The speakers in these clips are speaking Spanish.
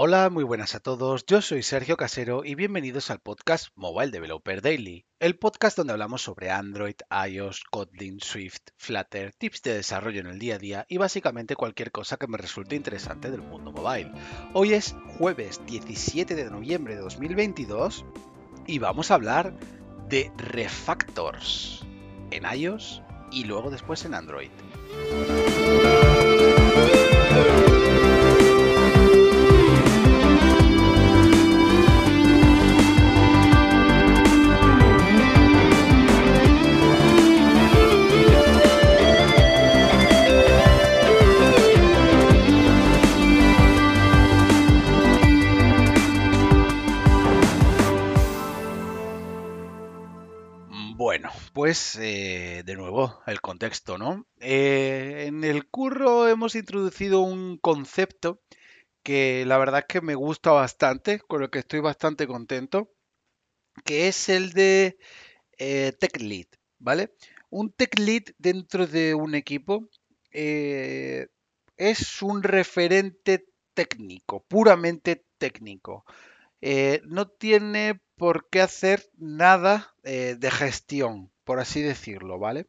Hola, muy buenas a todos. Yo soy Sergio Casero y bienvenidos al podcast Mobile Developer Daily, el podcast donde hablamos sobre Android, iOS, Kotlin, Swift, Flutter, tips de desarrollo en el día a día y básicamente cualquier cosa que me resulte interesante del mundo mobile. Hoy es jueves 17 de noviembre de 2022 y vamos a hablar de refactors en iOS y luego después en Android. Pues eh, de nuevo el contexto, ¿no? Eh, en el curro hemos introducido un concepto que la verdad es que me gusta bastante, con el que estoy bastante contento, que es el de eh, Tech Lead, ¿vale? Un Tech Lead dentro de un equipo es un referente técnico, puramente técnico. no tiene por qué hacer nada eh, de gestión, por así decirlo, ¿vale?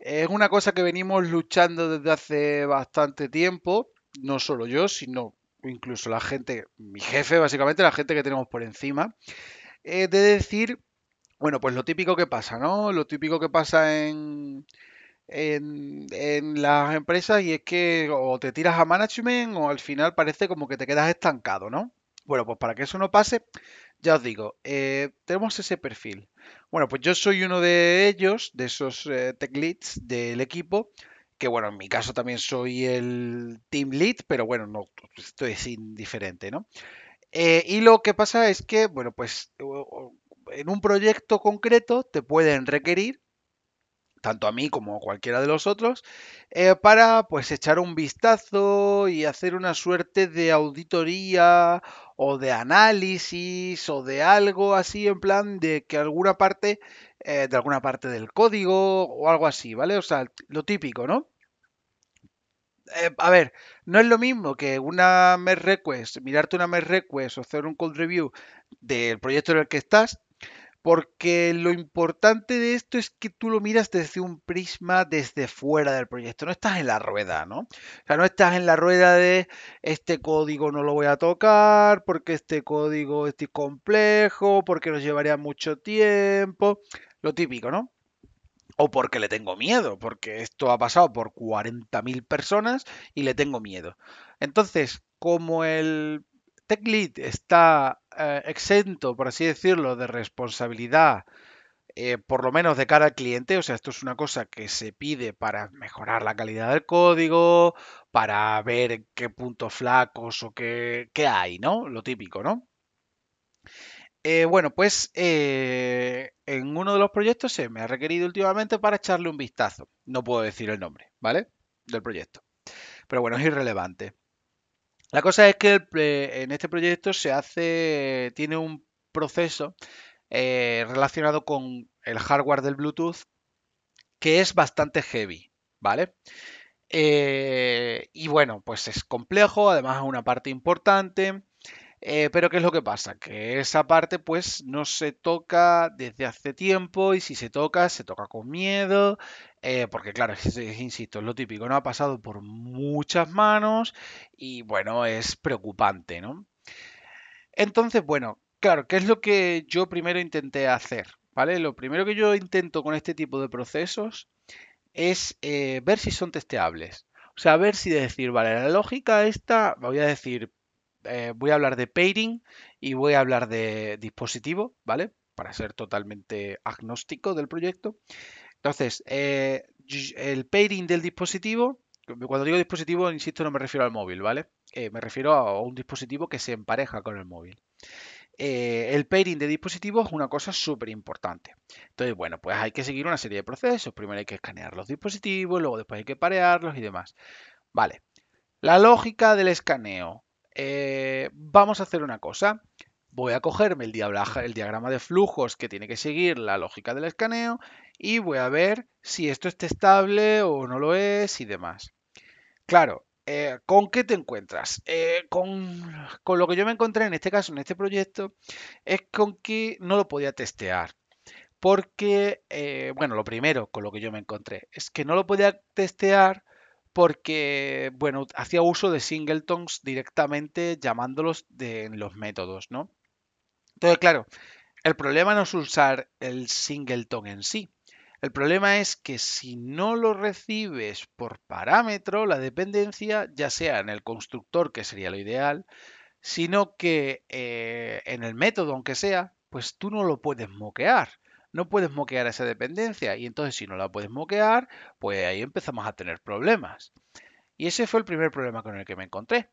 Es una cosa que venimos luchando desde hace bastante tiempo, no solo yo, sino incluso la gente, mi jefe, básicamente, la gente que tenemos por encima, eh, de decir, bueno, pues lo típico que pasa, ¿no? Lo típico que pasa en, en, en, las empresas y es que o te tiras a management o al final parece como que te quedas estancado, ¿no? Bueno, pues para que eso no pase, ya os digo, eh, tenemos ese perfil. Bueno, pues yo soy uno de ellos, de esos eh, tech leads del equipo, que bueno, en mi caso también soy el team lead, pero bueno, no estoy indiferente, ¿no? Eh, y lo que pasa es que, bueno, pues en un proyecto concreto te pueden requerir tanto a mí como a cualquiera de los otros, para pues echar un vistazo y hacer una suerte de auditoría o de análisis o de algo así en plan de que alguna parte, eh, de alguna parte del código o algo así, ¿vale? O sea, lo típico, ¿no? Eh, a ver, no es lo mismo que una merge request, mirarte una merge request o hacer un code review del proyecto en el que estás, porque lo importante de esto es que tú lo miras desde un prisma desde fuera del proyecto, no estás en la rueda, ¿no? O sea, no estás en la rueda de este código no lo voy a tocar, porque este código es complejo, porque nos llevaría mucho tiempo, lo típico, ¿no? O porque le tengo miedo, porque esto ha pasado por 40.000 personas y le tengo miedo. Entonces, como el Tech Lead está eh, exento, por así decirlo, de responsabilidad, eh, por lo menos de cara al cliente. O sea, esto es una cosa que se pide para mejorar la calidad del código, para ver qué puntos flacos o qué, hay, ¿no? Lo típico, ¿no? Eh, bueno, pues en uno de los proyectos se me ha requerido últimamente para echarle un vistazo. No puedo decir el nombre, ¿vale? Del proyecto. Pero bueno, es irrelevante. La cosa es que en este proyecto se hace, tiene un proceso eh, relacionado con el hardware del Bluetooth que es bastante heavy, ¿vale? Eh, y bueno, pues es complejo, además es una parte importante. Eh, pero ¿qué es lo que pasa? Que esa parte pues no se toca desde hace tiempo y si se toca, se toca con miedo, eh, porque claro, insisto, es lo típico, no ha pasado por muchas manos y bueno, es preocupante, ¿no? Entonces, bueno, claro, ¿qué es lo que yo primero intenté hacer? ¿Vale? Lo primero que yo intento con este tipo de procesos es eh, ver si son testeables. O sea, ver si decir, vale, la lógica esta, voy a decir, eh, voy a hablar de pairing y voy a hablar de dispositivo, ¿vale? Para ser totalmente agnóstico del proyecto. Entonces, eh, el pairing del dispositivo, cuando digo dispositivo, insisto, no me refiero al móvil, ¿vale? Eh, me refiero a un dispositivo que se empareja con el móvil. el pairing de dispositivos es una cosa súper importante. Entonces, bueno, pues hay que seguir una serie de procesos. Primero hay que escanear los dispositivos, luego después hay que parearlos y demás. Vale. La lógica del escaneo. Eh, vamos a hacer una cosa. Voy a cogerme el, diagrama de flujos que tiene que seguir la lógica del escaneo y voy a ver si esto es testable o no lo es y demás. Claro, eh, ¿con qué te encuentras? Eh, con, con lo que yo me encontré en este caso, en este proyecto, es con que no lo podía testear. Porque, bueno, lo primero con lo que yo me encontré es que no lo podía testear porque, bueno, hacía uso de singletons directamente llamándolos de, en los métodos, ¿no? Entonces, claro, el problema no es usar el singleton en sí. El problema es que si no lo recibes por parámetro, la dependencia, ya sea en el constructor, que sería lo ideal, sino que eh, en el método, aunque sea, pues tú no lo puedes moquear. No puedes moquear esa dependencia. Y entonces si no la puedes moquear, pues ahí empezamos a tener problemas. Y ese fue el primer problema con el que me encontré.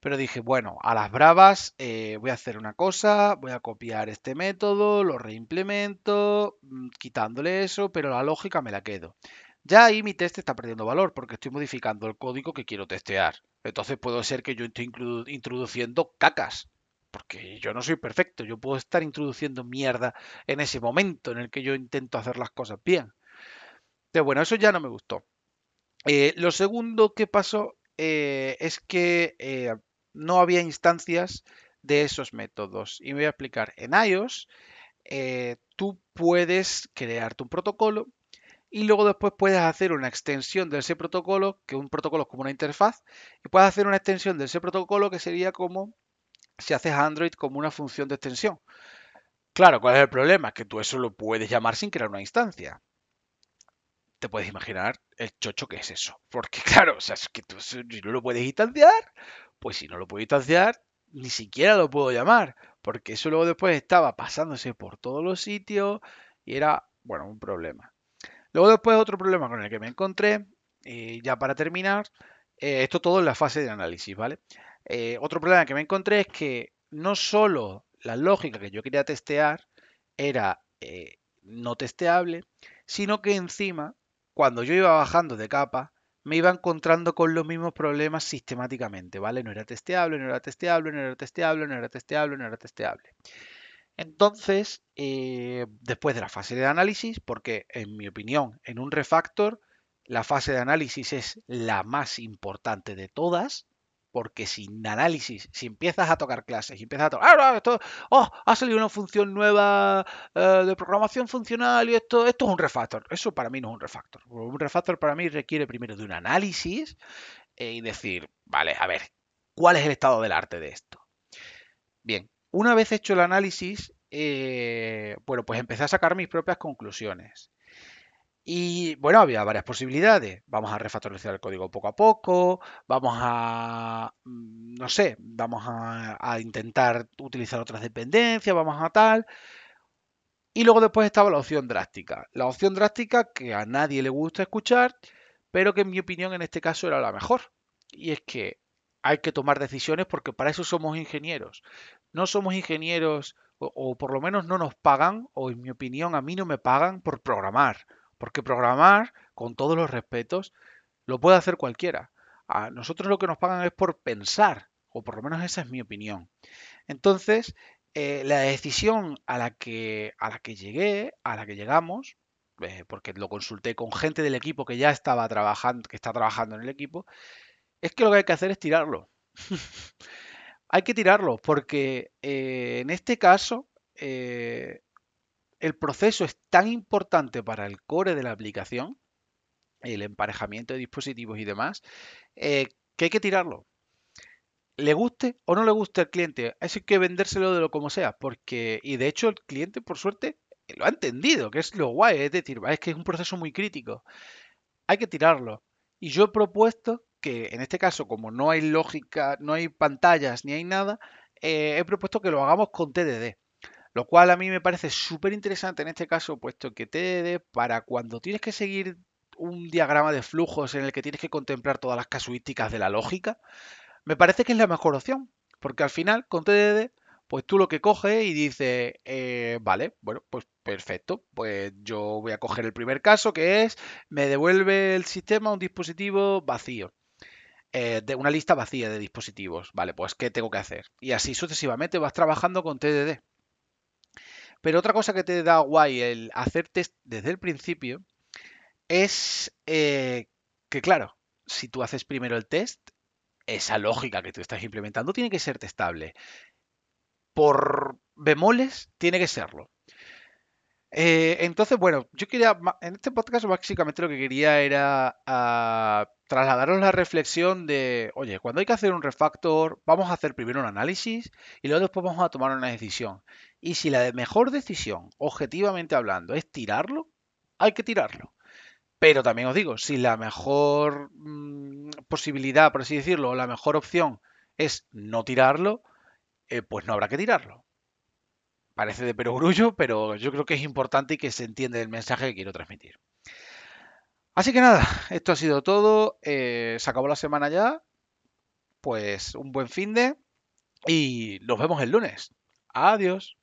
Pero dije, bueno, a las bravas eh, voy a hacer una cosa, voy a copiar este método, lo reimplemento, mm, quitándole eso, pero la lógica me la quedo. Ya ahí mi test está perdiendo valor porque estoy modificando el código que quiero testear. Entonces puede ser que yo esté introduciendo cacas. Porque yo no soy perfecto, yo puedo estar introduciendo mierda en ese momento en el que yo intento hacer las cosas bien. Pero bueno, eso ya no me gustó. Eh, lo segundo que pasó eh, es que eh, no había instancias de esos métodos. Y me voy a explicar. En iOS, tú puedes crearte un protocolo y luego después puedes hacer una extensión de ese protocolo, que un protocolo es como una interfaz, y puedes hacer una extensión de ese protocolo que sería como si haces Android como una función de extensión. Claro, ¿cuál es el problema? Que tú eso lo puedes llamar sin crear una instancia. Te puedes imaginar el chocho que es eso. Porque claro, o sea, es que tú si no lo puedes instanciar, pues si no lo puedo instanciar, ni siquiera lo puedo llamar. Porque eso luego después estaba pasándose por todos los sitios y era, bueno, un problema. Luego después otro problema con el que me encontré, y ya para terminar, eh, esto todo en la fase de análisis, ¿vale? Eh, otro problema que me encontré es que no solo la lógica que yo quería testear era eh, no testeable, sino que encima, cuando yo iba bajando de capa, me iba encontrando con los mismos problemas sistemáticamente, ¿vale? No era testeable, no era testeable, no era testeable, no era testeable, no era testeable. Entonces, eh, después de la fase de análisis, porque en mi opinión, en un refactor, la fase de análisis es la más importante de todas, porque sin análisis, si empiezas a tocar clases y empiezas a tocar, ¡Ah, oh, ha salido una función nueva eh, de programación funcional y esto, esto es un refactor. Eso para mí no es un refactor. Un refactor para mí requiere primero de un análisis eh, y decir, vale, a ver, ¿cuál es el estado del arte de esto? Bien, una vez hecho el análisis, eh, bueno, pues empecé a sacar mis propias conclusiones. Y bueno, había varias posibilidades. Vamos a refactorizar el código poco a poco, vamos a, mm, no sé, vamos a, intentar utilizar otras dependencias, vamos a tal. Y luego después estaba la opción drástica. La opción drástica que a nadie le gusta escuchar, pero que en mi opinión en este caso era la mejor. Y es que hay que tomar decisiones porque para eso somos ingenieros. No somos ingenieros, o por lo menos no nos pagan, o en mi opinión a mí no me pagan por programar porque programar, con todos los respetos, lo puede hacer cualquiera. A nosotros lo que nos pagan es por pensar, o por lo menos esa es mi opinión. Entonces, eh, la decisión a la, que, a la que llegué, a la que llegamos, eh, porque lo consulté con gente del equipo que ya estaba trabajando, que está trabajando en el equipo, es que lo que hay que hacer es tirarlo. hay que tirarlo, porque eh, en este caso el proceso es tan importante para el core de la aplicación, el emparejamiento de dispositivos y demás, eh, que hay que tirarlo. Le guste o no le guste al cliente, eso hay que vendérselo de lo como sea, porque, y de hecho el cliente, por suerte, lo ha entendido, que es lo guay, es decir, es que es un proceso muy crítico. Hay que tirarlo. Y yo he propuesto que, en este caso, como no hay lógica, no hay pantallas ni hay nada, eh, he propuesto que lo hagamos con TDD. Lo cual a mí me parece súper interesante en este caso, puesto que TDD, para cuando tienes que seguir un diagrama de flujos en el que tienes que contemplar todas las casuísticas de la lógica, me parece que es la mejor opción. Porque al final, con TDD, pues tú lo que coges y dices, eh, vale, bueno, pues perfecto, pues yo voy a coger el primer caso que es, me devuelve el sistema un dispositivo vacío. Eh, de una lista vacía de dispositivos. Vale, pues ¿qué tengo que hacer? Y así sucesivamente vas trabajando con TDD. Pero otra cosa que te da guay el hacer test desde el principio es eh, que, claro, si tú haces primero el test, esa lógica que tú estás implementando tiene que ser testable. Por bemoles, tiene que serlo. Eh, entonces, bueno, yo quería, en este podcast básicamente lo que quería era ah, trasladaros la reflexión de, oye, cuando hay que hacer un refactor, vamos a hacer primero un análisis y luego después vamos a tomar una decisión. Y si la mejor decisión, objetivamente hablando, es tirarlo, hay que tirarlo. Pero también os digo, si la mejor mm, posibilidad, por así decirlo, o la mejor opción es no tirarlo, eh, pues no habrá que tirarlo. Parece de perogrullo, pero yo creo que es importante y que se entiende el mensaje que quiero transmitir. Así que nada, esto ha sido todo. Eh, se acabó la semana ya. Pues un buen fin de y nos vemos el lunes. Adiós.